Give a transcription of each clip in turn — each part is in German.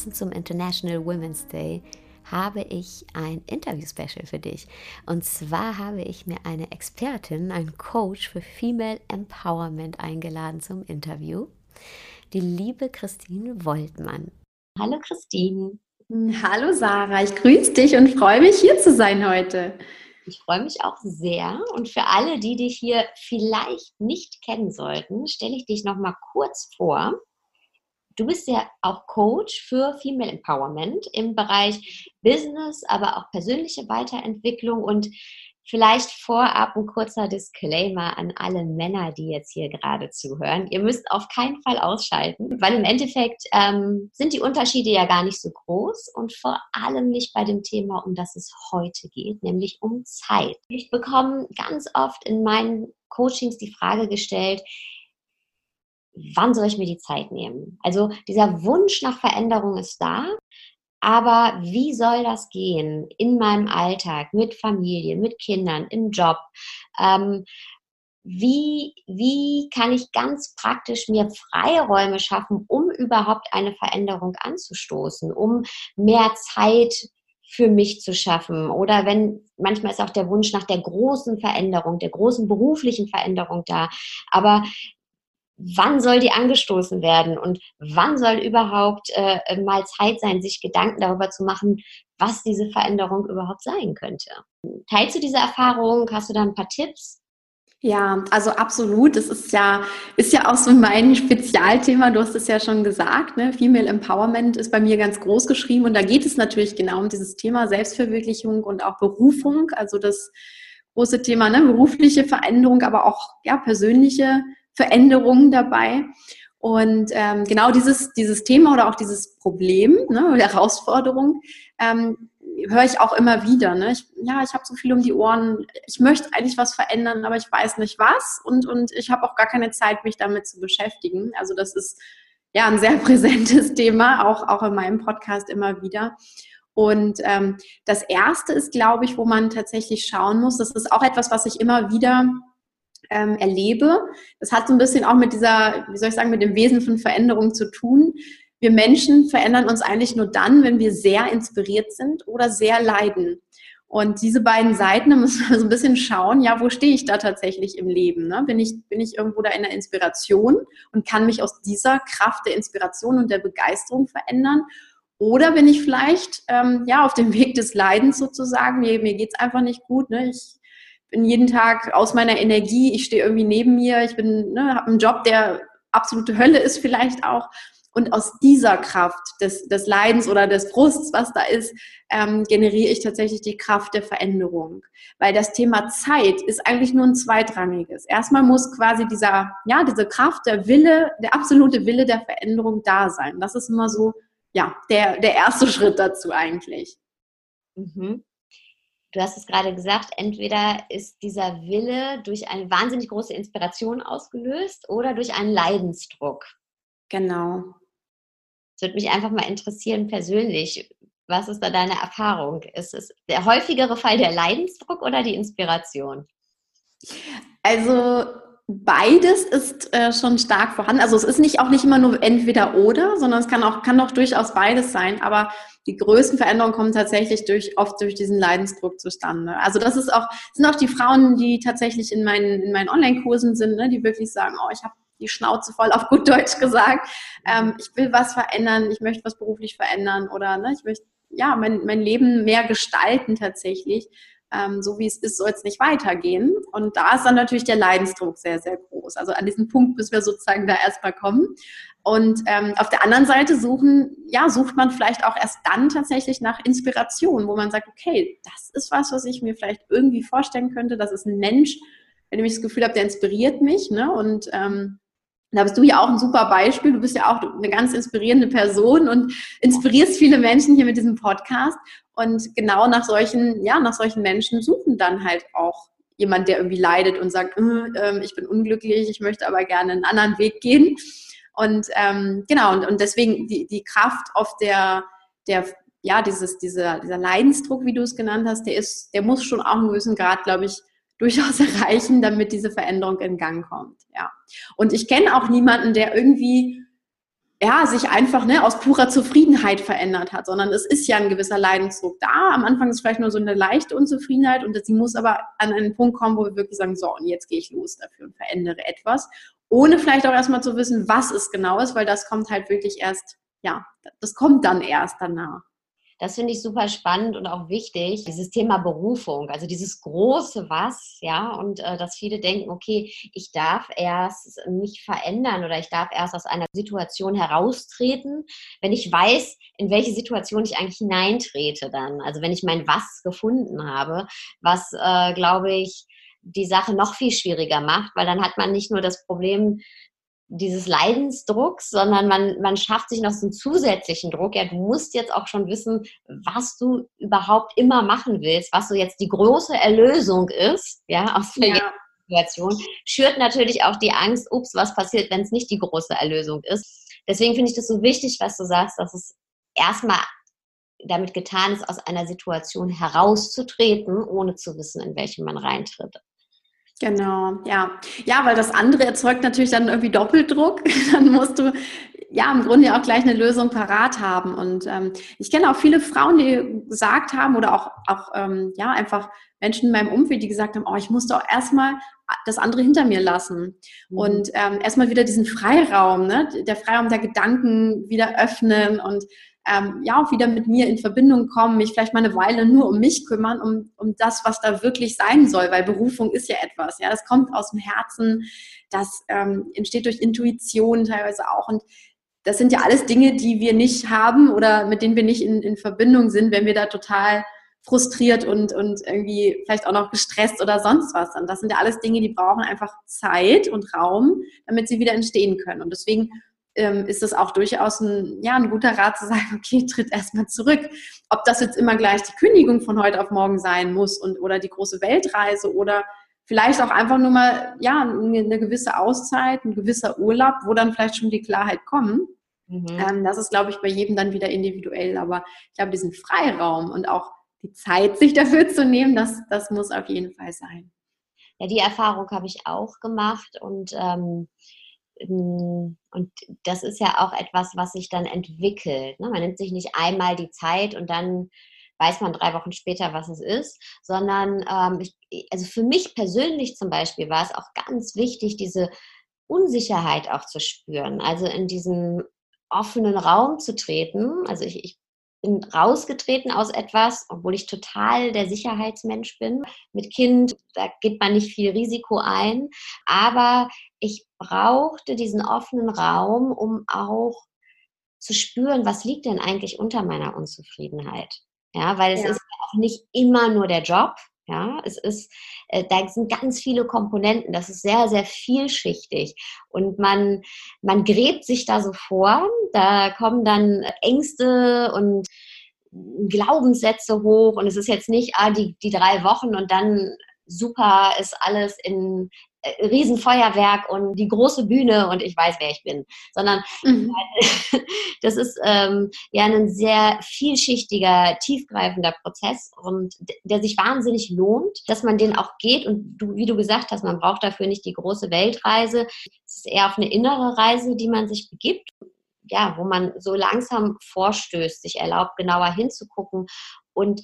passend zum International Women's Day, habe ich ein Interview-Special für dich. Und zwar habe ich mir eine Expertin, einen Coach für Female Empowerment eingeladen zum Interview, die liebe Christine Woltmann. Hallo Christine. Hallo Sarah, ich grüße dich und freue mich hier zu sein heute. Ich freue mich auch sehr. Und für alle, die dich hier vielleicht nicht kennen sollten, stelle ich dich noch mal kurz vor. Du bist ja auch Coach für Female Empowerment im Bereich Business, aber auch persönliche Weiterentwicklung und Vielleicht vorab ein kurzer Disclaimer an alle Männer, die jetzt hier gerade zuhören. Ihr müsst auf keinen Fall ausschalten, weil im Endeffekt ähm, sind die Unterschiede ja gar nicht so groß und vor allem nicht bei dem Thema, um das es heute geht, nämlich um Zeit. Ich bekomme ganz oft in meinen Coachings die Frage gestellt, wann soll ich mir die Zeit nehmen? Also dieser Wunsch nach Veränderung ist da, aber wie soll das gehen in meinem Alltag, mit Familie, mit Kindern, im Job? Ähm, wie, wie kann ich ganz praktisch mir Freiräume schaffen, um überhaupt eine Veränderung anzustoßen, um mehr Zeit für mich zu schaffen? Oder wenn, manchmal ist auch der Wunsch nach der großen Veränderung, der großen beruflichen Veränderung da. Aber wann soll die angestoßen werden und wann soll überhaupt äh, mal Zeit sein, sich Gedanken darüber zu machen, was diese Veränderung überhaupt sein könnte. Teilst du diese Erfahrung? Hast du da ein paar Tipps? Ja, also absolut. Das ist ja, ist ja auch so mein Spezialthema. Du hast es ja schon gesagt, ne? Female Empowerment ist bei mir ganz groß geschrieben und da geht es natürlich genau um dieses Thema Selbstverwirklichung und auch Berufung. Also das große Thema, ne? berufliche Veränderung, aber auch ja, persönliche Veränderungen dabei. Und ähm, genau dieses, dieses Thema oder auch dieses Problem, ne, Herausforderung, ähm, höre ich auch immer wieder. Ne? Ich, ja, ich habe so viel um die Ohren, ich möchte eigentlich was verändern, aber ich weiß nicht was und, und ich habe auch gar keine Zeit, mich damit zu beschäftigen. Also das ist ja ein sehr präsentes Thema, auch, auch in meinem Podcast immer wieder. Und ähm, das Erste ist, glaube ich, wo man tatsächlich schauen muss, das ist auch etwas, was ich immer wieder ähm, erlebe. Das hat so ein bisschen auch mit dieser, wie soll ich sagen, mit dem Wesen von Veränderung zu tun. Wir Menschen verändern uns eigentlich nur dann, wenn wir sehr inspiriert sind oder sehr leiden. Und diese beiden Seiten, da müssen wir so ein bisschen schauen, ja, wo stehe ich da tatsächlich im Leben? Ne? Bin, ich, bin ich irgendwo da in der Inspiration und kann mich aus dieser Kraft der Inspiration und der Begeisterung verändern? Oder bin ich vielleicht ähm, ja auf dem Weg des Leidens sozusagen? Mir, mir geht es einfach nicht gut. Ne? Ich bin jeden Tag aus meiner Energie, ich stehe irgendwie neben mir, ich bin, ne, habe einen Job, der absolute Hölle ist vielleicht auch. Und aus dieser Kraft des, des Leidens oder des Frusts, was da ist, ähm, generiere ich tatsächlich die Kraft der Veränderung. Weil das Thema Zeit ist eigentlich nur ein zweitrangiges. Erstmal muss quasi dieser, ja, diese Kraft, der Wille, der absolute Wille der Veränderung da sein. Das ist immer so, ja, der, der erste Schritt dazu eigentlich. Mhm. Du hast es gerade gesagt, entweder ist dieser Wille durch eine wahnsinnig große Inspiration ausgelöst oder durch einen Leidensdruck. Genau. Es würde mich einfach mal interessieren, persönlich, was ist da deine Erfahrung? Ist es der häufigere Fall der Leidensdruck oder die Inspiration? Also beides ist äh, schon stark vorhanden. Also es ist nicht auch nicht immer nur entweder oder, sondern es kann auch, kann auch durchaus beides sein. Aber die größten Veränderungen kommen tatsächlich durch, oft durch diesen Leidensdruck zustande. Also das ist auch, sind auch die Frauen, die tatsächlich in meinen, in meinen Online-Kursen sind, ne, die wirklich sagen, oh, ich habe die Schnauze voll auf gut Deutsch gesagt. Ähm, ich will was verändern, ich möchte was beruflich verändern oder ne, ich möchte ja mein, mein Leben mehr gestalten tatsächlich ähm, so wie es ist, soll es nicht weitergehen. Und da ist dann natürlich der Leidensdruck sehr, sehr groß. Also an diesem Punkt müssen wir sozusagen da erstmal kommen. Und ähm, auf der anderen Seite suchen, ja, sucht man vielleicht auch erst dann tatsächlich nach Inspiration, wo man sagt, okay, das ist was, was ich mir vielleicht irgendwie vorstellen könnte. Das ist ein Mensch, wenn ich das Gefühl habe, der inspiriert mich. Ne? Und ähm, da bist du ja auch ein super Beispiel. Du bist ja auch eine ganz inspirierende Person und inspirierst viele Menschen hier mit diesem Podcast. Und genau nach solchen, ja, nach solchen Menschen suchen dann halt auch jemand, der irgendwie leidet und sagt, äh, ich bin unglücklich, ich möchte aber gerne einen anderen Weg gehen. Und ähm, genau, und, und deswegen die, die Kraft auf der, der ja, dieses, dieser, dieser Leidensdruck, wie du es genannt hast, der ist, der muss schon auch einen gewissen Grad, glaube ich, durchaus erreichen, damit diese Veränderung in Gang kommt. Ja. Und ich kenne auch niemanden, der irgendwie ja, sich einfach ne, aus purer Zufriedenheit verändert hat, sondern es ist ja ein gewisser Leidensdruck da. Am Anfang ist vielleicht nur so eine leichte Unzufriedenheit und sie muss aber an einen Punkt kommen, wo wir wirklich sagen, so, und jetzt gehe ich los dafür und verändere etwas, ohne vielleicht auch erstmal zu wissen, was es genau ist, weil das kommt halt wirklich erst, ja, das kommt dann erst danach. Das finde ich super spannend und auch wichtig, dieses Thema Berufung, also dieses große Was, ja, und äh, dass viele denken, okay, ich darf erst mich verändern oder ich darf erst aus einer Situation heraustreten, wenn ich weiß, in welche Situation ich eigentlich hineintrete dann. Also wenn ich mein Was gefunden habe, was, äh, glaube ich, die Sache noch viel schwieriger macht, weil dann hat man nicht nur das Problem, dieses Leidensdrucks, sondern man, man schafft sich noch so einen zusätzlichen Druck. Ja, du musst jetzt auch schon wissen, was du überhaupt immer machen willst, was so jetzt die große Erlösung ist, ja, aus der ja. Situation. Schürt natürlich auch die Angst, ups, was passiert, wenn es nicht die große Erlösung ist. Deswegen finde ich das so wichtig, was du sagst, dass es erstmal damit getan ist, aus einer Situation herauszutreten, ohne zu wissen, in welche man reintritt. Genau, ja. Ja, weil das andere erzeugt natürlich dann irgendwie Doppeldruck. Dann musst du ja im Grunde auch gleich eine Lösung parat haben. Und ähm, ich kenne auch viele Frauen, die gesagt haben oder auch, auch ähm, ja, einfach Menschen in meinem Umfeld, die gesagt haben, oh, ich muss doch erstmal das andere hinter mir lassen. Mhm. Und ähm, erstmal wieder diesen Freiraum, ne? der Freiraum der Gedanken wieder öffnen und ähm, ja auch wieder mit mir in Verbindung kommen, mich vielleicht mal eine Weile nur um mich kümmern, um, um das, was da wirklich sein soll, weil Berufung ist ja etwas, ja, das kommt aus dem Herzen, das ähm, entsteht durch Intuition teilweise auch und das sind ja alles Dinge, die wir nicht haben oder mit denen wir nicht in, in Verbindung sind, wenn wir da total frustriert und, und irgendwie vielleicht auch noch gestresst oder sonst was. Und das sind ja alles Dinge, die brauchen einfach Zeit und Raum, damit sie wieder entstehen können. Und deswegen ähm, ist es auch durchaus ein, ja, ein guter Rat zu sagen, okay, tritt erstmal zurück. Ob das jetzt immer gleich die Kündigung von heute auf morgen sein muss und, oder die große Weltreise oder vielleicht auch einfach nur mal, ja, eine gewisse Auszeit, ein gewisser Urlaub, wo dann vielleicht schon die Klarheit kommt. Mhm. Ähm, das ist, glaube ich, bei jedem dann wieder individuell. Aber ich glaube, diesen Freiraum und auch die Zeit, sich dafür zu nehmen, das, das muss auf jeden Fall sein. Ja, die Erfahrung habe ich auch gemacht und ähm, hm, und das ist ja auch etwas, was sich dann entwickelt. Ne? Man nimmt sich nicht einmal die Zeit und dann weiß man drei Wochen später, was es ist, sondern ähm, ich, also für mich persönlich zum Beispiel war es auch ganz wichtig, diese Unsicherheit auch zu spüren. Also in diesen offenen Raum zu treten. Also ich, ich bin rausgetreten aus etwas, obwohl ich total der Sicherheitsmensch bin. Mit Kind, da geht man nicht viel Risiko ein. Aber ich brauchte diesen offenen Raum, um auch zu spüren, was liegt denn eigentlich unter meiner Unzufriedenheit. Ja, weil es ja. ist auch nicht immer nur der Job. Ja, es ist, äh, da sind ganz viele Komponenten. Das ist sehr, sehr vielschichtig. Und man, man gräbt sich da so vor. Da kommen dann Ängste und Glaubenssätze hoch. Und es ist jetzt nicht, ah, die, die drei Wochen und dann super ist alles in, Riesenfeuerwerk und die große Bühne und ich weiß, wer ich bin, sondern mhm. das ist ähm, ja ein sehr vielschichtiger, tiefgreifender Prozess und der sich wahnsinnig lohnt, dass man den auch geht und du, wie du gesagt hast, man braucht dafür nicht die große Weltreise, es ist eher auf eine innere Reise, die man sich begibt, ja, wo man so langsam vorstößt, sich erlaubt, genauer hinzugucken und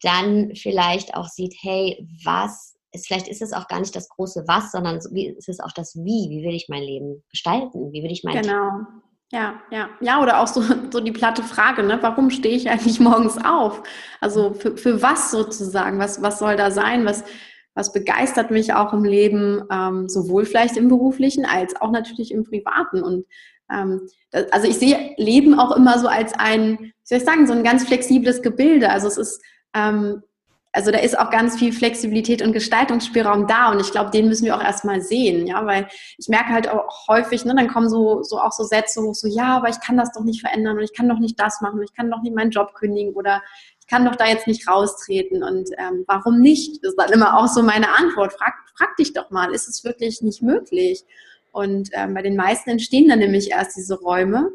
dann vielleicht auch sieht, hey, was ist, vielleicht ist es auch gar nicht das große Was, sondern es ist auch das Wie. Wie will ich mein Leben gestalten? Wie will ich mein Genau. Ja, ja, ja, oder auch so, so die platte Frage, ne? Warum stehe ich eigentlich morgens auf? Also für, für was sozusagen? Was, was soll da sein? Was, was begeistert mich auch im Leben, ähm, sowohl vielleicht im beruflichen als auch natürlich im privaten? Und ähm, das, also ich sehe Leben auch immer so als ein, wie soll ich sagen, so ein ganz flexibles Gebilde. Also es ist ähm, also da ist auch ganz viel Flexibilität und Gestaltungsspielraum da und ich glaube, den müssen wir auch erstmal sehen, ja, weil ich merke halt auch häufig, ne, dann kommen so, so auch so Sätze hoch, so, ja, aber ich kann das doch nicht verändern und ich kann doch nicht das machen und ich kann doch nicht meinen Job kündigen oder ich kann doch da jetzt nicht raustreten und ähm, warum nicht? Das ist dann immer auch so meine Antwort. Frag, frag dich doch mal, ist es wirklich nicht möglich? Und ähm, bei den meisten entstehen dann nämlich erst diese Räume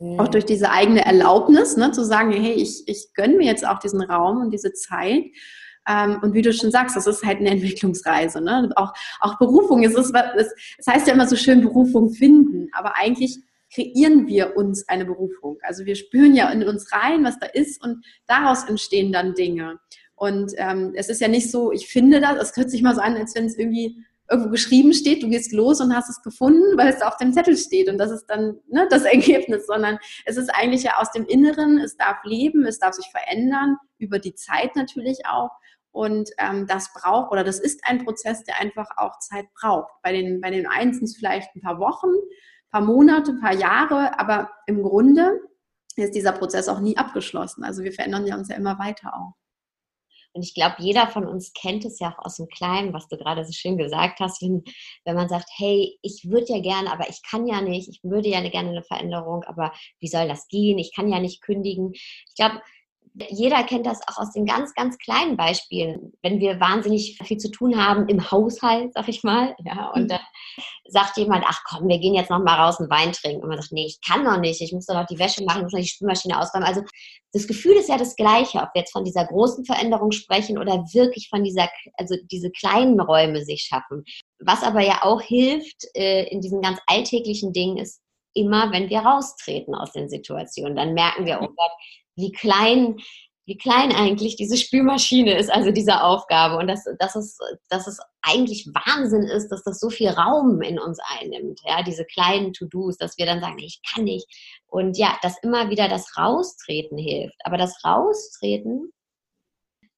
Auch durch diese eigene Erlaubnis, ne, zu sagen, hey, ich, ich gönne mir jetzt auch diesen Raum und diese Zeit. Ähm, und wie du schon sagst, das ist halt eine Entwicklungsreise. Ne? Auch, auch Berufung, es, ist, es, es heißt ja immer so schön Berufung finden, aber eigentlich kreieren wir uns eine Berufung. Also wir spüren ja in uns rein, was da ist und daraus entstehen dann Dinge. Und ähm, es ist ja nicht so, ich finde das, es hört sich mal so an, als wenn es irgendwie irgendwo geschrieben steht, du gehst los und hast es gefunden, weil es auf dem Zettel steht und das ist dann ne, das Ergebnis, sondern es ist eigentlich ja aus dem Inneren, es darf leben, es darf sich verändern, über die Zeit natürlich auch und ähm, das braucht oder das ist ein Prozess, der einfach auch Zeit braucht. Bei den, bei den einen vielleicht ein paar Wochen, ein paar Monate, ein paar Jahre, aber im Grunde ist dieser Prozess auch nie abgeschlossen. Also wir verändern ja uns ja immer weiter auch. Und ich glaube, jeder von uns kennt es ja auch aus dem Kleinen, was du gerade so schön gesagt hast, wenn, wenn man sagt, hey, ich würde ja gerne, aber ich kann ja nicht, ich würde ja gerne eine Veränderung, aber wie soll das gehen? Ich kann ja nicht kündigen. Ich glaube, jeder kennt das auch aus den ganz, ganz kleinen Beispielen. Wenn wir wahnsinnig viel zu tun haben im Haushalt, sag ich mal, ja, und mhm. dann sagt jemand, ach komm, wir gehen jetzt noch mal raus und Wein trinken. Und man sagt, nee, ich kann noch nicht, ich muss doch noch die Wäsche machen, ich muss noch die Spülmaschine ausräumen. Also das Gefühl ist ja das gleiche, ob wir jetzt von dieser großen Veränderung sprechen oder wirklich von dieser, also diese kleinen Räume sich schaffen. Was aber ja auch hilft äh, in diesen ganz alltäglichen Dingen ist, immer, wenn wir raustreten aus den Situationen, dann merken wir, oh Gott, wie klein, wie klein eigentlich diese Spülmaschine ist, also diese Aufgabe. Und dass, dass, es, dass es eigentlich Wahnsinn ist, dass das so viel Raum in uns einnimmt. Ja, diese kleinen To-Dos, dass wir dann sagen, ich kann nicht. Und ja, dass immer wieder das Raustreten hilft. Aber das Raustreten,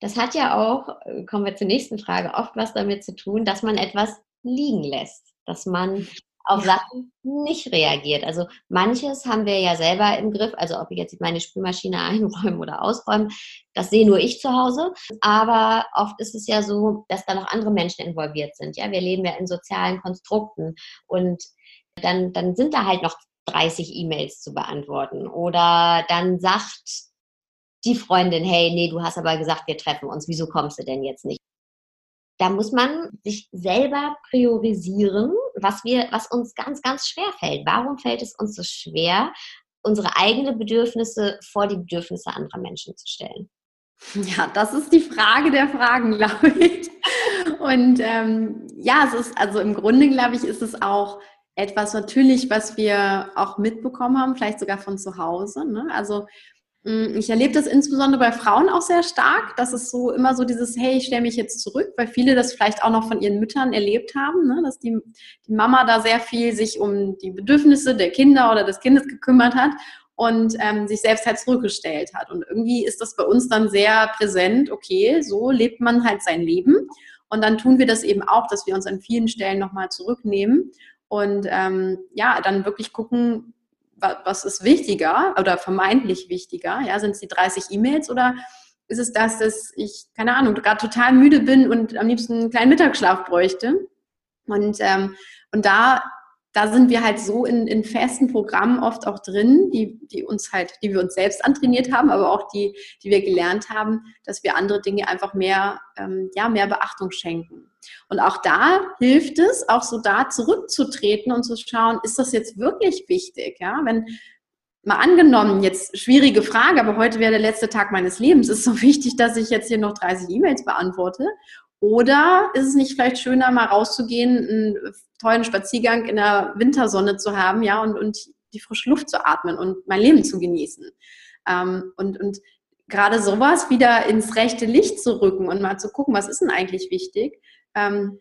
das hat ja auch, kommen wir zur nächsten Frage, oft was damit zu tun, dass man etwas liegen lässt. Dass man auf. Sachen nicht reagiert. Also manches haben wir ja selber im Griff, also ob ich jetzt meine Spülmaschine einräumen oder ausräumen, das sehe nur ich zu Hause. Aber oft ist es ja so, dass da noch andere Menschen involviert sind. Ja, wir leben ja in sozialen Konstrukten und dann, dann sind da halt noch 30 E-Mails zu beantworten. Oder dann sagt die Freundin, hey, nee, du hast aber gesagt, wir treffen uns, wieso kommst du denn jetzt nicht? da muss man sich selber priorisieren, was wir, was uns ganz, ganz schwer fällt. Warum fällt es uns so schwer, unsere eigenen Bedürfnisse vor die Bedürfnisse anderer Menschen zu stellen? Ja, das ist die Frage der Fragen, glaube ich. Und ähm, ja, es ist also im Grunde, glaube ich, ist es auch etwas natürlich, was wir auch mitbekommen haben, vielleicht sogar von zu Hause. Ne? Also ich erlebe das insbesondere bei Frauen auch sehr stark, dass es so immer so dieses, hey, ich stelle mich jetzt zurück, weil viele das vielleicht auch noch von ihren Müttern erlebt haben, ne? dass die, die Mama da sehr viel sich um die Bedürfnisse der Kinder oder des Kindes gekümmert hat und ähm, sich selbst halt zurückgestellt hat. Und irgendwie ist das bei uns dann sehr präsent, okay, so lebt man halt sein Leben. Und dann tun wir das eben auch, dass wir uns an vielen Stellen nochmal zurücknehmen und ähm, ja, dann wirklich gucken, was ist wichtiger oder vermeintlich wichtiger? Ja, sind es die 30 E-Mails oder ist es das, dass ich, keine Ahnung, gerade total müde bin und am liebsten einen kleinen Mittagsschlaf bräuchte? Und, ähm, und da da sind wir halt so in, in festen Programmen oft auch drin, die, die uns halt, die wir uns selbst antrainiert haben, aber auch die, die wir gelernt haben, dass wir andere Dinge einfach mehr, ähm, ja, mehr Beachtung schenken. Und auch da hilft es, auch so da zurückzutreten und zu schauen, ist das jetzt wirklich wichtig? Ja, wenn, mal angenommen, jetzt schwierige Frage, aber heute wäre der letzte Tag meines Lebens. Ist es so wichtig, dass ich jetzt hier noch 30 E-Mails beantworte? Oder ist es nicht vielleicht schöner, mal rauszugehen, einen tollen Spaziergang in der Wintersonne zu haben, ja, und, und die frische Luft zu atmen und mein Leben zu genießen? Ähm, und, und gerade sowas wieder ins rechte Licht zu rücken und mal zu gucken, was ist denn eigentlich wichtig? Ähm,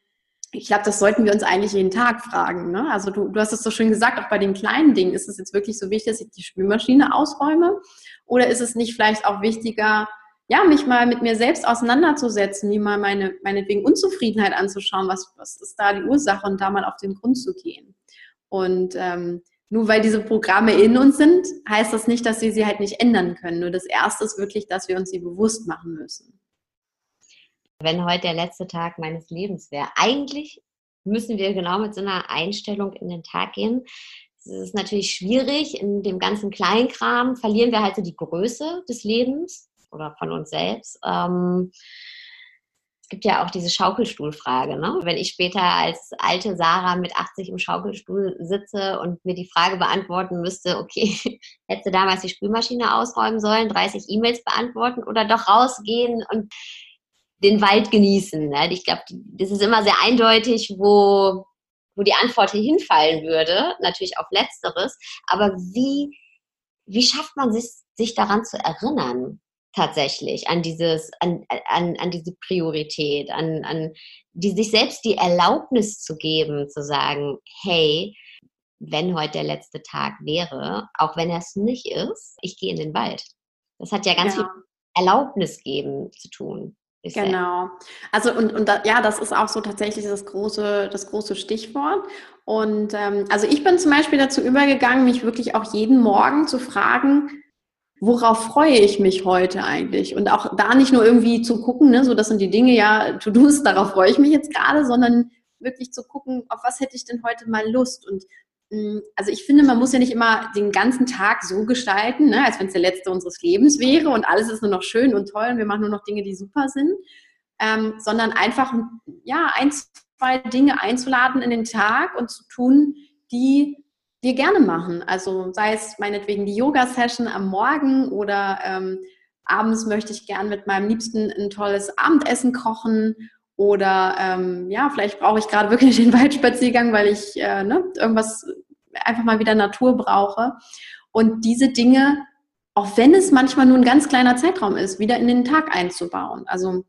ich glaube, das sollten wir uns eigentlich jeden Tag fragen. Ne? Also du, du hast es so schön gesagt, auch bei den kleinen Dingen, ist es jetzt wirklich so wichtig, dass ich die Spülmaschine ausräume? Oder ist es nicht vielleicht auch wichtiger, ja, mich mal mit mir selbst auseinanderzusetzen, mir mal meine, meinetwegen Unzufriedenheit anzuschauen, was, was ist da die Ursache und da mal auf den Grund zu gehen. Und ähm, nur weil diese Programme in uns sind, heißt das nicht, dass wir sie halt nicht ändern können. Nur das Erste ist wirklich, dass wir uns sie bewusst machen müssen. Wenn heute der letzte Tag meines Lebens wäre, eigentlich müssen wir genau mit so einer Einstellung in den Tag gehen. Es ist natürlich schwierig. In dem ganzen Kleinkram verlieren wir halt so die Größe des Lebens oder von uns selbst. Ähm, es gibt ja auch diese Schaukelstuhlfrage. Ne? Wenn ich später als alte Sarah mit 80 im Schaukelstuhl sitze und mir die Frage beantworten müsste, okay, hättest du damals die Spülmaschine ausräumen sollen, 30 E-Mails beantworten oder doch rausgehen und den Wald genießen. Ne? Ich glaube, das ist immer sehr eindeutig, wo, wo die Antwort hinfallen würde. Natürlich auf Letzteres. Aber wie, wie schafft man sich, sich daran zu erinnern? Tatsächlich an dieses, an, an, an diese Priorität, an, an die, sich selbst die Erlaubnis zu geben, zu sagen, hey, wenn heute der letzte Tag wäre, auch wenn er es nicht ist, ich gehe in den Wald. Das hat ja ganz ja. viel Erlaubnis geben zu tun. Genau. Also und, und da, ja, das ist auch so tatsächlich das große, das große Stichwort. Und ähm, also ich bin zum Beispiel dazu übergegangen, mich wirklich auch jeden Morgen zu fragen, worauf freue ich mich heute eigentlich? Und auch da nicht nur irgendwie zu gucken, ne, so das sind die Dinge, ja, To-Dos, darauf freue ich mich jetzt gerade, sondern wirklich zu gucken, auf was hätte ich denn heute mal Lust? Und mm, also ich finde, man muss ja nicht immer den ganzen Tag so gestalten, ne, als wenn es der letzte unseres Lebens wäre und alles ist nur noch schön und toll und wir machen nur noch Dinge, die super sind, ähm, sondern einfach ja ein, zwei Dinge einzuladen in den Tag und zu tun, die wir gerne machen. Also sei es meinetwegen die Yoga-Session am Morgen oder ähm, abends möchte ich gern mit meinem Liebsten ein tolles Abendessen kochen oder ähm, ja, vielleicht brauche ich gerade wirklich den Waldspaziergang, weil ich äh, ne, irgendwas einfach mal wieder Natur brauche. Und diese Dinge, auch wenn es manchmal nur ein ganz kleiner Zeitraum ist, wieder in den Tag einzubauen. Also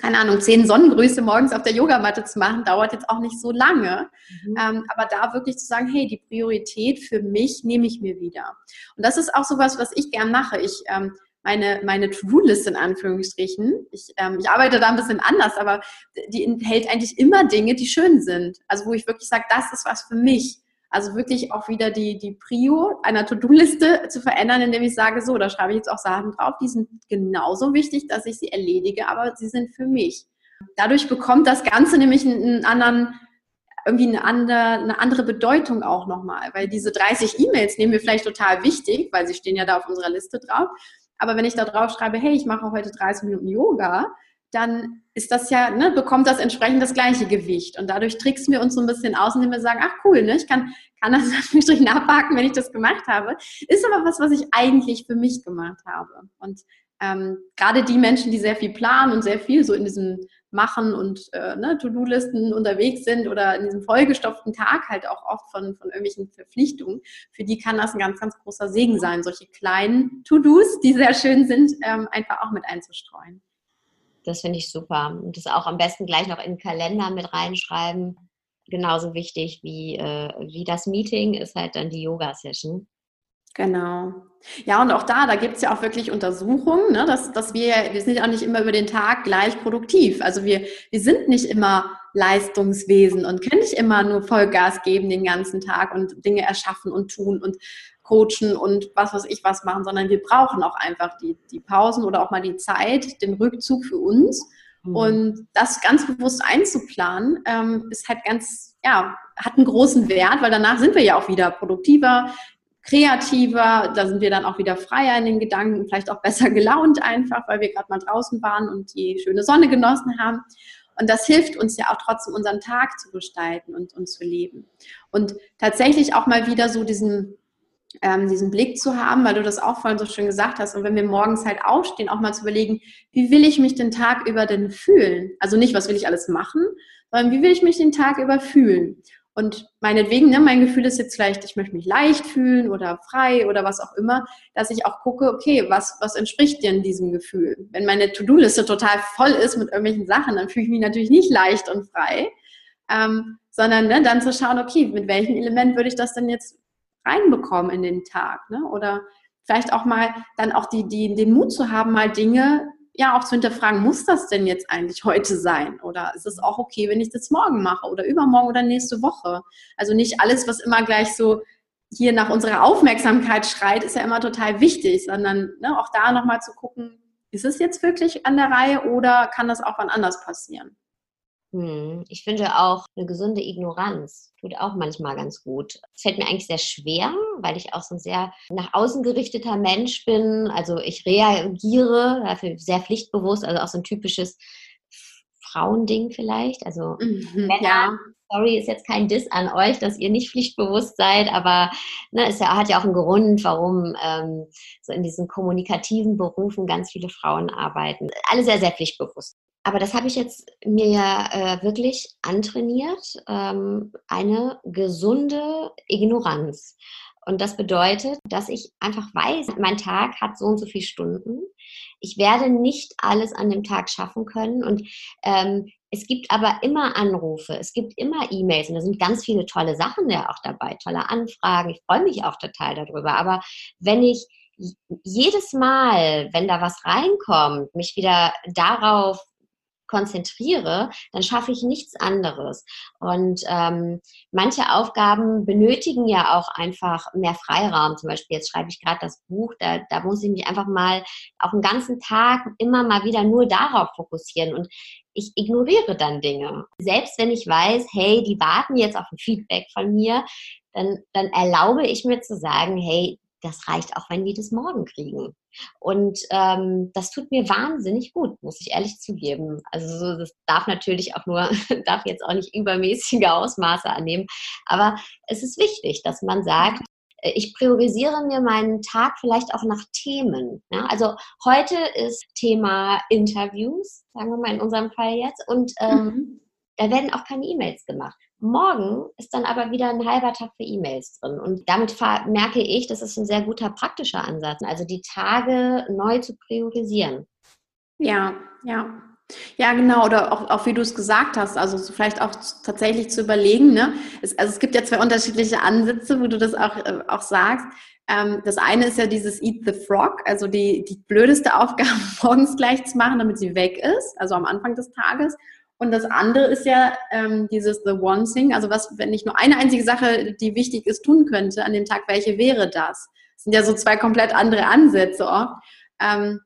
keine Ahnung, zehn Sonnengrüße morgens auf der Yogamatte zu machen, dauert jetzt auch nicht so lange. Mhm. Ähm, aber da wirklich zu sagen, hey, die Priorität für mich nehme ich mir wieder. Und das ist auch sowas, was ich gern mache. Ich ähm, meine, meine To-Do-Liste in Anführungsstrichen. Ich, ähm, ich arbeite da ein bisschen anders, aber die enthält eigentlich immer Dinge, die schön sind. Also wo ich wirklich sage, das ist was für mich. Also wirklich auch wieder die, die Prio einer To-Do-Liste zu verändern, indem ich sage, so, da schreibe ich jetzt auch Sachen drauf, die sind genauso wichtig, dass ich sie erledige, aber sie sind für mich. Dadurch bekommt das Ganze nämlich einen anderen, irgendwie eine andere, eine andere Bedeutung auch nochmal, weil diese 30 E-Mails nehmen wir vielleicht total wichtig, weil sie stehen ja da auf unserer Liste drauf. Aber wenn ich da drauf schreibe, hey, ich mache heute 30 Minuten Yoga, dann ist das ja, ne, bekommt das entsprechend das gleiche Gewicht. Und dadurch tricksen wir uns so ein bisschen aus, indem wir sagen, ach cool, ne, ich kann, kann das natürlich abhaken, wenn ich das gemacht habe. Ist aber was, was ich eigentlich für mich gemacht habe. Und ähm, gerade die Menschen, die sehr viel planen und sehr viel so in diesem Machen und äh, ne, To-Do-Listen unterwegs sind oder in diesem vollgestopften Tag halt auch oft von, von irgendwelchen Verpflichtungen, für die kann das ein ganz, ganz großer Segen sein, solche kleinen To-Dos, die sehr schön sind, ähm, einfach auch mit einzustreuen. Das finde ich super. Und das auch am besten gleich noch in den Kalender mit reinschreiben. Genauso wichtig wie, äh, wie das Meeting ist halt dann die Yoga-Session. Genau. Ja, und auch da, da gibt es ja auch wirklich Untersuchungen, ne, dass, dass wir, wir sind ja auch nicht immer über den Tag gleich produktiv. Also wir, wir sind nicht immer Leistungswesen und können nicht immer nur Vollgas geben den ganzen Tag und Dinge erschaffen und tun und coachen und was weiß ich was machen, sondern wir brauchen auch einfach die, die Pausen oder auch mal die Zeit, den Rückzug für uns. Mhm. Und das ganz bewusst einzuplanen, ähm, ist halt ganz, ja, hat einen großen Wert, weil danach sind wir ja auch wieder produktiver, kreativer, da sind wir dann auch wieder freier in den Gedanken, vielleicht auch besser gelaunt einfach, weil wir gerade mal draußen waren und die schöne Sonne genossen haben. Und das hilft uns ja auch trotzdem, unseren Tag zu gestalten und, und zu leben. Und tatsächlich auch mal wieder so diesen ähm, diesen Blick zu haben, weil du das auch vorhin so schön gesagt hast. Und wenn wir morgens halt aufstehen, auch mal zu überlegen, wie will ich mich den Tag über denn fühlen? Also nicht, was will ich alles machen, sondern wie will ich mich den Tag über fühlen? Und meinetwegen, ne, mein Gefühl ist jetzt vielleicht, ich möchte mich leicht fühlen oder frei oder was auch immer, dass ich auch gucke, okay, was, was entspricht denn diesem Gefühl? Wenn meine To-Do-Liste total voll ist mit irgendwelchen Sachen, dann fühle ich mich natürlich nicht leicht und frei, ähm, sondern ne, dann zu schauen, okay, mit welchem Element würde ich das denn jetzt reinbekommen in den Tag. Ne? Oder vielleicht auch mal dann auch die, die, den Mut zu haben, mal Dinge ja auch zu hinterfragen, muss das denn jetzt eigentlich heute sein? Oder ist es auch okay, wenn ich das morgen mache oder übermorgen oder nächste Woche? Also nicht alles, was immer gleich so hier nach unserer Aufmerksamkeit schreit, ist ja immer total wichtig, sondern ne, auch da nochmal zu gucken, ist es jetzt wirklich an der Reihe oder kann das auch wann anders passieren? Hm, ich finde auch eine gesunde Ignoranz tut auch manchmal ganz gut. Es fällt mir eigentlich sehr schwer, weil ich auch so ein sehr nach außen gerichteter Mensch bin. Also ich reagiere dafür sehr pflichtbewusst, also auch so ein typisches Frauending vielleicht. Also mhm, Männer, ja. sorry, ist jetzt kein Diss an euch, dass ihr nicht pflichtbewusst seid, aber ne, es hat ja auch einen Grund, warum ähm, so in diesen kommunikativen Berufen ganz viele Frauen arbeiten. Alle sehr, sehr pflichtbewusst. Aber das habe ich jetzt mir ja äh, wirklich antrainiert, ähm, eine gesunde Ignoranz. Und das bedeutet, dass ich einfach weiß, mein Tag hat so und so viele Stunden. Ich werde nicht alles an dem Tag schaffen können. Und ähm, es gibt aber immer Anrufe, es gibt immer E-Mails und da sind ganz viele tolle Sachen ja auch dabei, tolle Anfragen. Ich freue mich auch total darüber. Aber wenn ich jedes Mal, wenn da was reinkommt, mich wieder darauf konzentriere, dann schaffe ich nichts anderes. Und ähm, manche Aufgaben benötigen ja auch einfach mehr Freiraum. Zum Beispiel jetzt schreibe ich gerade das Buch, da, da muss ich mich einfach mal auch einen ganzen Tag immer mal wieder nur darauf fokussieren. Und ich ignoriere dann Dinge. Selbst wenn ich weiß, hey, die warten jetzt auf ein Feedback von mir, dann, dann erlaube ich mir zu sagen, hey, das reicht auch, wenn die das morgen kriegen. Und ähm, das tut mir wahnsinnig gut, muss ich ehrlich zugeben. Also das darf natürlich auch nur, darf jetzt auch nicht übermäßige Ausmaße annehmen. Aber es ist wichtig, dass man sagt, äh, ich priorisiere mir meinen Tag vielleicht auch nach Themen. Ja? Also heute ist Thema Interviews, sagen wir mal in unserem Fall jetzt. Und ähm, mhm. Da werden auch keine E-Mails gemacht. Morgen ist dann aber wieder ein halber Tag für E-Mails drin. Und damit merke ich, das ist ein sehr guter praktischer Ansatz. Also die Tage neu zu priorisieren. Ja, ja. Ja, genau, oder auch, auch wie du es gesagt hast, also so vielleicht auch tatsächlich zu überlegen, ne? Es, also es gibt ja zwei unterschiedliche Ansätze, wo du das auch, äh, auch sagst. Ähm, das eine ist ja dieses Eat the Frog, also die, die blödeste Aufgabe morgens gleich zu machen, damit sie weg ist, also am Anfang des Tages. Und das andere ist ja ähm, dieses The One Thing, also was, wenn ich nur eine einzige Sache, die wichtig ist, tun könnte an dem Tag, welche wäre das? Das sind ja so zwei komplett andere Ansätze auch. Ähm,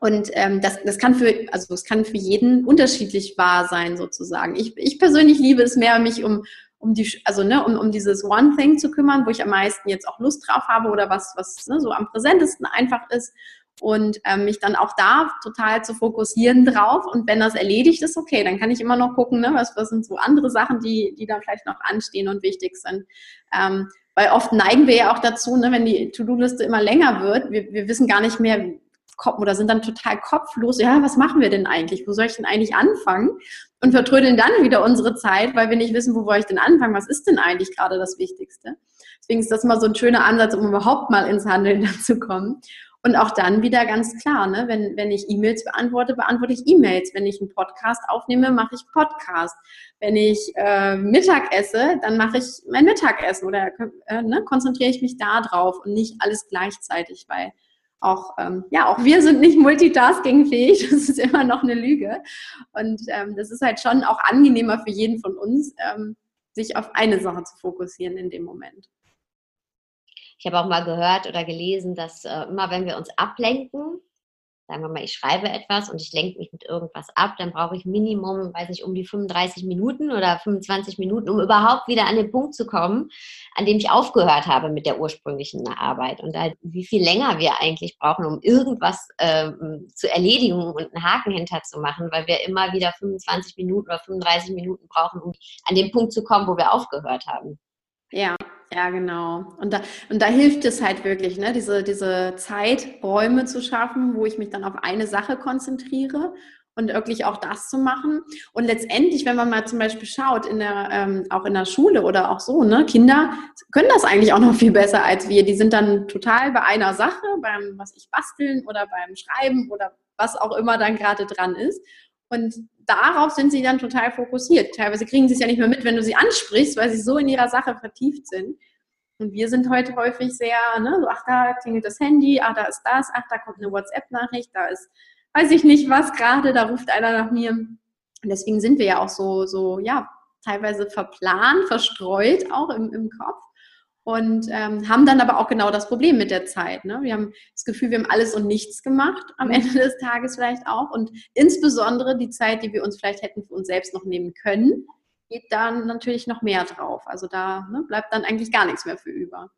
und ähm, das, das kann für, also es kann für jeden unterschiedlich wahr sein, sozusagen. Ich, ich persönlich liebe es mehr, mich um, um die, also ne, um, um dieses One Thing zu kümmern, wo ich am meisten jetzt auch Lust drauf habe oder was, was ne, so am präsentesten einfach ist und ähm, mich dann auch da total zu fokussieren drauf. Und wenn das erledigt ist, okay, dann kann ich immer noch gucken, ne, was, was sind so andere Sachen, die, die da vielleicht noch anstehen und wichtig sind. Ähm, weil oft neigen wir ja auch dazu, ne, wenn die To-Do-Liste immer länger wird, wir, wir wissen gar nicht mehr, oder sind dann total kopflos, ja, was machen wir denn eigentlich? Wo soll ich denn eigentlich anfangen? Und vertrödeln dann wieder unsere Zeit, weil wir nicht wissen, wo soll ich denn anfangen? Was ist denn eigentlich gerade das Wichtigste? Deswegen ist das mal so ein schöner Ansatz, um überhaupt mal ins Handeln zu kommen. Und auch dann wieder ganz klar, ne? wenn, wenn ich E-Mails beantworte, beantworte ich E-Mails. Wenn ich einen Podcast aufnehme, mache ich Podcast. Wenn ich äh, Mittag esse, dann mache ich mein Mittagessen oder äh, ne? konzentriere ich mich da drauf und nicht alles gleichzeitig, weil auch, ähm, ja, auch wir sind nicht multitaskingfähig, das ist immer noch eine Lüge. Und ähm, das ist halt schon auch angenehmer für jeden von uns, ähm, sich auf eine Sache zu fokussieren in dem Moment. Ich habe auch mal gehört oder gelesen, dass äh, immer wenn wir uns ablenken, sagen wir mal, ich schreibe etwas und ich lenke mich mit irgendwas ab, dann brauche ich Minimum, weiß ich, um die 35 Minuten oder 25 Minuten, um überhaupt wieder an den Punkt zu kommen, an dem ich aufgehört habe mit der ursprünglichen Arbeit. Und da, wie viel länger wir eigentlich brauchen, um irgendwas ähm, zu erledigen und einen Haken hinterzumachen, weil wir immer wieder 25 Minuten oder 35 Minuten brauchen, um an den Punkt zu kommen, wo wir aufgehört haben. Ja, ja, genau. Und da, und da hilft es halt wirklich, ne? diese, diese Zeiträume zu schaffen, wo ich mich dann auf eine Sache konzentriere und wirklich auch das zu machen. Und letztendlich, wenn man mal zum Beispiel schaut, in der, ähm, auch in der Schule oder auch so, ne, Kinder können das eigentlich auch noch viel besser als wir. Die sind dann total bei einer Sache, beim, was ich basteln oder beim Schreiben oder was auch immer dann gerade dran ist. Und darauf sind sie dann total fokussiert. Teilweise kriegen sie es ja nicht mehr mit, wenn du sie ansprichst, weil sie so in ihrer Sache vertieft sind. Und wir sind heute häufig sehr, ne, so, ach, da klingelt das Handy, ach, da ist das, ach, da kommt eine WhatsApp-Nachricht, da ist, weiß ich nicht was gerade, da ruft einer nach mir. Und deswegen sind wir ja auch so, so, ja, teilweise verplant, verstreut auch im, im Kopf und ähm, haben dann aber auch genau das Problem mit der Zeit. Ne? Wir haben das Gefühl, wir haben alles und nichts gemacht am Ende des Tages vielleicht auch und insbesondere die Zeit, die wir uns vielleicht hätten für uns selbst noch nehmen können, geht dann natürlich noch mehr drauf. Also da ne, bleibt dann eigentlich gar nichts mehr für über.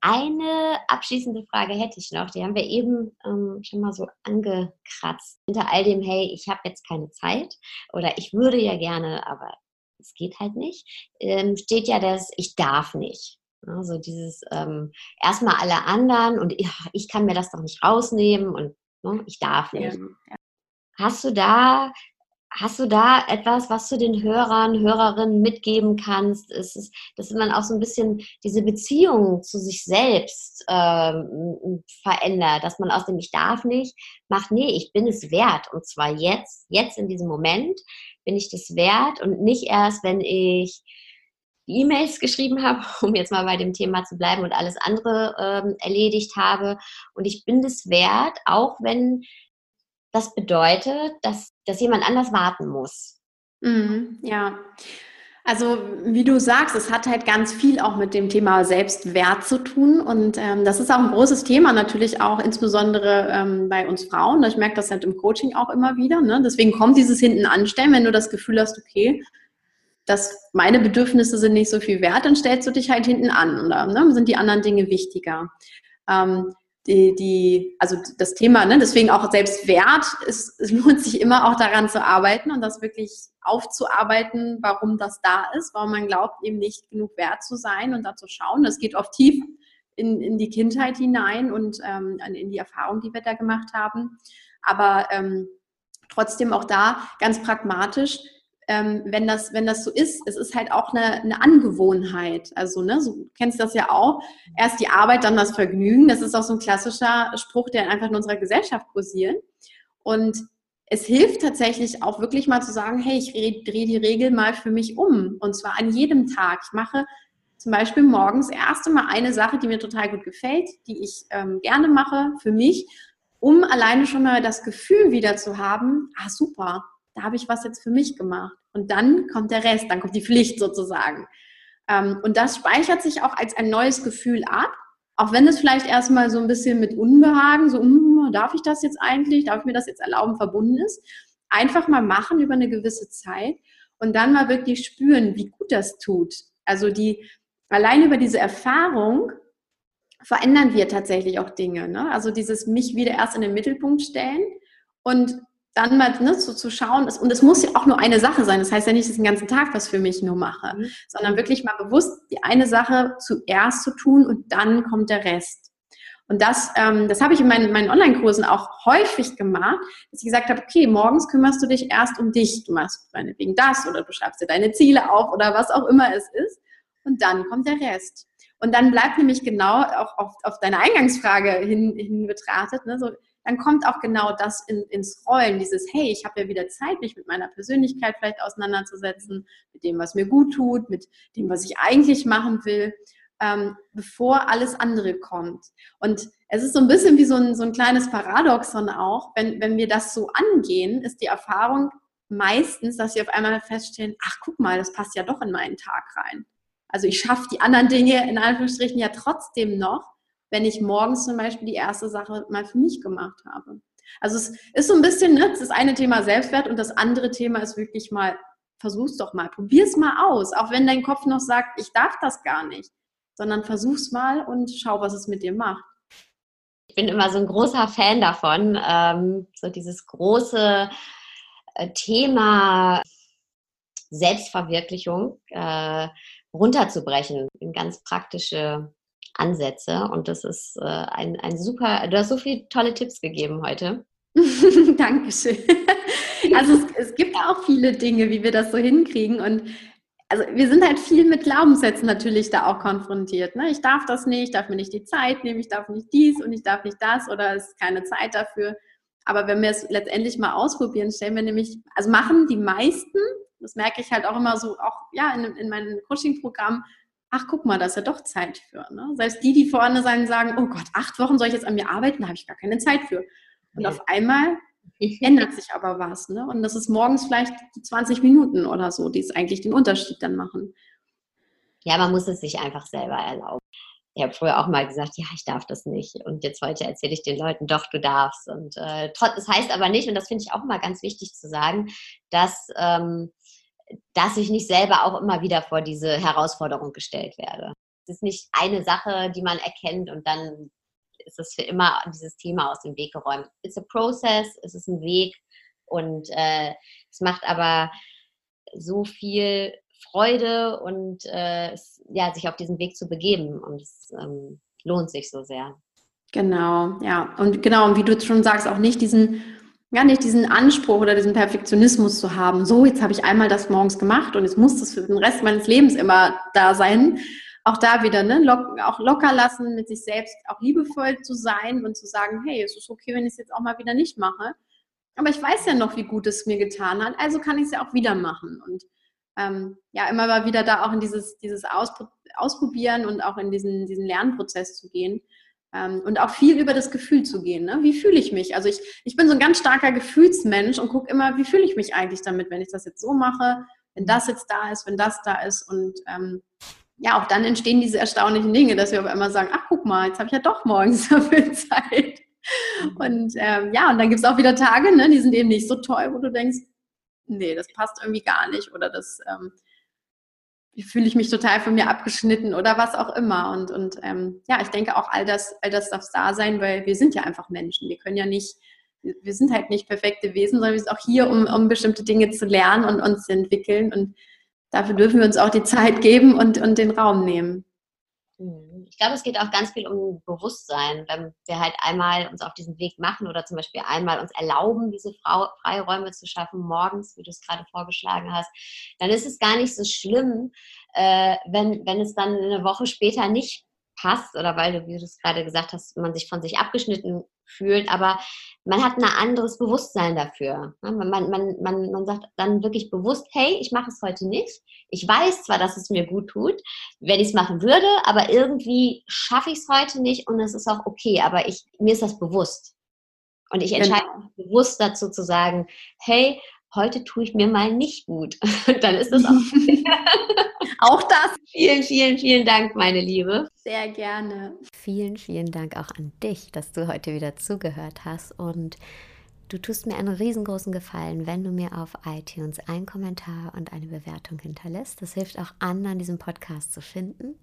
eine abschließende Frage hätte ich noch. Die haben wir eben ähm, schon mal so angekratzt. Hinter all dem, hey, ich habe jetzt keine Zeit oder ich würde ja gerne, aber es geht halt nicht, ähm, steht ja das, ich darf nicht. Also dieses ähm, erstmal alle anderen und ja, ich kann mir das doch nicht rausnehmen und ne, ich darf nicht. Ja. Hast du da Hast du da etwas, was du den Hörern, Hörerinnen mitgeben kannst? Ist es, dass man auch so ein bisschen diese Beziehung zu sich selbst ähm, verändert, dass man aus dem Ich darf nicht macht, nee, ich bin es wert. Und zwar jetzt, jetzt in diesem Moment bin ich das wert und nicht erst, wenn ich E-Mails geschrieben habe, um jetzt mal bei dem Thema zu bleiben und alles andere ähm, erledigt habe. Und ich bin das wert, auch wenn das bedeutet, dass, dass jemand anders warten muss. Mhm, ja. Also wie du sagst, es hat halt ganz viel auch mit dem Thema Selbstwert zu tun und ähm, das ist auch ein großes Thema natürlich auch insbesondere ähm, bei uns Frauen. Ich merke das halt im Coaching auch immer wieder. Ne? Deswegen kommt dieses hinten anstellen, wenn du das Gefühl hast, okay, dass meine Bedürfnisse sind nicht so viel wert, dann stellst du dich halt hinten an oder ne, sind die anderen Dinge wichtiger. Ähm, die, die, also das Thema, ne, deswegen auch Selbstwert, es, es lohnt sich immer auch daran zu arbeiten und das wirklich aufzuarbeiten, warum das da ist, warum man glaubt, eben nicht genug wert zu sein und da zu schauen. Das geht oft tief in, in die Kindheit hinein und ähm, in die Erfahrung, die wir da gemacht haben. Aber ähm, trotzdem auch da ganz pragmatisch, ähm, wenn, das, wenn das so ist, es ist halt auch eine, eine Angewohnheit. Also, ne, so, du kennst das ja auch. Erst die Arbeit, dann das Vergnügen. Das ist auch so ein klassischer Spruch, der einfach in unserer Gesellschaft kursiert. Und es hilft tatsächlich auch wirklich mal zu sagen, hey, ich drehe die Regel mal für mich um. Und zwar an jedem Tag. Ich mache zum Beispiel morgens erst einmal eine Sache, die mir total gut gefällt, die ich ähm, gerne mache für mich, um alleine schon mal das Gefühl wieder zu haben, ah super, da habe ich was jetzt für mich gemacht. Und dann kommt der Rest, dann kommt die Pflicht sozusagen. Ähm, und das speichert sich auch als ein neues Gefühl ab, auch wenn es vielleicht erstmal so ein bisschen mit Unbehagen, so, hm, darf ich das jetzt eigentlich, darf ich mir das jetzt erlauben, verbunden ist. Einfach mal machen über eine gewisse Zeit und dann mal wirklich spüren, wie gut das tut. Also die, allein über diese Erfahrung verändern wir tatsächlich auch Dinge. Ne? Also dieses mich wieder erst in den Mittelpunkt stellen und dann mal ne, so zu schauen, und es muss ja auch nur eine Sache sein. Das heißt ja nicht, dass ich den ganzen Tag was für mich nur mache, mhm. sondern wirklich mal bewusst die eine Sache zuerst zu tun und dann kommt der Rest. Und das, ähm, das habe ich in meinen, meinen Online-Kursen auch häufig gemacht, dass ich gesagt habe, okay, morgens kümmerst du dich erst um dich. Du machst meinetwegen das oder du schreibst dir deine Ziele auf oder was auch immer es ist. Und dann kommt der Rest. Und dann bleibt nämlich genau auch auf, auf deine Eingangsfrage hin, hin betrachtet, ne, so, dann kommt auch genau das in, ins Rollen, dieses, hey, ich habe ja wieder Zeit, mich mit meiner Persönlichkeit vielleicht auseinanderzusetzen, mit dem, was mir gut tut, mit dem, was ich eigentlich machen will, ähm, bevor alles andere kommt. Und es ist so ein bisschen wie so ein, so ein kleines Paradoxon auch, wenn, wenn wir das so angehen, ist die Erfahrung meistens, dass wir auf einmal feststellen, ach guck mal, das passt ja doch in meinen Tag rein. Also ich schaffe die anderen Dinge in Anführungsstrichen ja trotzdem noch, wenn ich morgens zum Beispiel die erste Sache mal für mich gemacht habe. Also es ist so ein bisschen, ne, das eine Thema Selbstwert und das andere Thema ist wirklich mal, versuch's doch mal, probier's mal aus, auch wenn dein Kopf noch sagt, ich darf das gar nicht, sondern versuch's mal und schau, was es mit dir macht. Ich bin immer so ein großer Fan davon, ähm, so dieses große äh, Thema Selbstverwirklichung äh, runterzubrechen in ganz praktische Ansätze. Und das ist äh, ein, ein super, du hast so viele tolle Tipps gegeben heute. Dankeschön. Also es, es gibt auch viele Dinge, wie wir das so hinkriegen. Und also wir sind halt viel mit Glaubenssätzen natürlich da auch konfrontiert. Ne? Ich darf das nicht, ich darf mir nicht die Zeit nehmen, ich darf nicht dies und ich darf nicht das oder es ist keine Zeit dafür. Aber wenn wir es letztendlich mal ausprobieren, stellen wir nämlich, also machen die meisten, das merke ich halt auch immer so, auch ja in, in meinem Coaching-Programm, ach guck mal, da ist ja doch Zeit für. Ne? Selbst die, die vorne sein, sagen, oh Gott, acht Wochen soll ich jetzt an mir arbeiten, da habe ich gar keine Zeit für. Und auf einmal ändert sich aber was. Ne? Und das ist morgens vielleicht 20 Minuten oder so, die es eigentlich den Unterschied dann machen. Ja, man muss es sich einfach selber erlauben. Ich habe früher auch mal gesagt, ja, ich darf das nicht. Und jetzt heute erzähle ich den Leuten, doch, du darfst. Und äh, das heißt aber nicht, und das finde ich auch mal ganz wichtig zu sagen, dass ähm, dass ich nicht selber auch immer wieder vor diese Herausforderung gestellt werde. es ist nicht eine Sache, die man erkennt und dann ist es für immer dieses Thema aus dem Weg geräumt. It's a process, es ist ein Weg und äh, es macht aber so viel Freude und äh, ja, sich auf diesen Weg zu begeben und es ähm, lohnt sich so sehr. Genau, ja. Und genau, und wie du schon sagst, auch nicht diesen, ja, nicht diesen Anspruch oder diesen Perfektionismus zu haben. So, jetzt habe ich einmal das morgens gemacht und jetzt muss das für den Rest meines Lebens immer da sein. Auch da wieder, ne, lock, auch locker lassen, mit sich selbst auch liebevoll zu sein und zu sagen, hey, es ist okay, wenn ich es jetzt auch mal wieder nicht mache. Aber ich weiß ja noch, wie gut es mir getan hat, also kann ich es ja auch wieder machen. Und ähm, ja, immer mal wieder da auch in dieses, dieses Ausprobieren und auch in diesen, diesen Lernprozess zu gehen. Ähm, und auch viel über das Gefühl zu gehen. Ne? Wie fühle ich mich? Also ich, ich bin so ein ganz starker Gefühlsmensch und gucke immer, wie fühle ich mich eigentlich damit, wenn ich das jetzt so mache, wenn das jetzt da ist, wenn das da ist. Und ähm, ja, auch dann entstehen diese erstaunlichen Dinge, dass wir auf einmal sagen, ach guck mal, jetzt habe ich ja doch morgens so viel Zeit. Und ähm, ja, und dann gibt es auch wieder Tage, ne, die sind eben nicht so toll, wo du denkst, nee, das passt irgendwie gar nicht oder das ähm, fühle ich mich total von mir abgeschnitten oder was auch immer. Und, und ähm, ja, ich denke auch, all das, all das darf da sein, weil wir sind ja einfach Menschen. Wir können ja nicht, wir sind halt nicht perfekte Wesen, sondern wir sind auch hier, um, um bestimmte Dinge zu lernen und uns zu entwickeln. Und dafür dürfen wir uns auch die Zeit geben und, und den Raum nehmen. Mhm. Ich glaube, es geht auch ganz viel um Bewusstsein. Wenn wir halt einmal uns auf diesen Weg machen oder zum Beispiel einmal uns erlauben, diese Freiräume zu schaffen, morgens, wie du es gerade vorgeschlagen hast, dann ist es gar nicht so schlimm, äh, wenn, wenn es dann eine Woche später nicht passt oder weil du, wie du es gerade gesagt hast, man sich von sich abgeschnitten fühlt, aber man hat ein anderes Bewusstsein dafür. Man, man, man, man, sagt dann wirklich bewusst, hey, ich mache es heute nicht. Ich weiß zwar, dass es mir gut tut, wenn ich es machen würde, aber irgendwie schaffe ich es heute nicht und es ist auch okay, aber ich, mir ist das bewusst. Und ich entscheide genau. bewusst dazu zu sagen, hey, heute tue ich mir mal nicht gut. Und dann ist das auch. auch das. Vielen, vielen, vielen Dank, meine Liebe. Sehr gerne. Vielen, vielen Dank auch an dich, dass du heute wieder zugehört hast. Und du tust mir einen riesengroßen Gefallen, wenn du mir auf iTunes einen Kommentar und eine Bewertung hinterlässt. Das hilft auch anderen, diesen Podcast zu finden.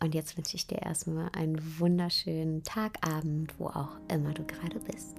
Und jetzt wünsche ich dir erstmal einen wunderschönen Tagabend, wo auch immer du gerade bist.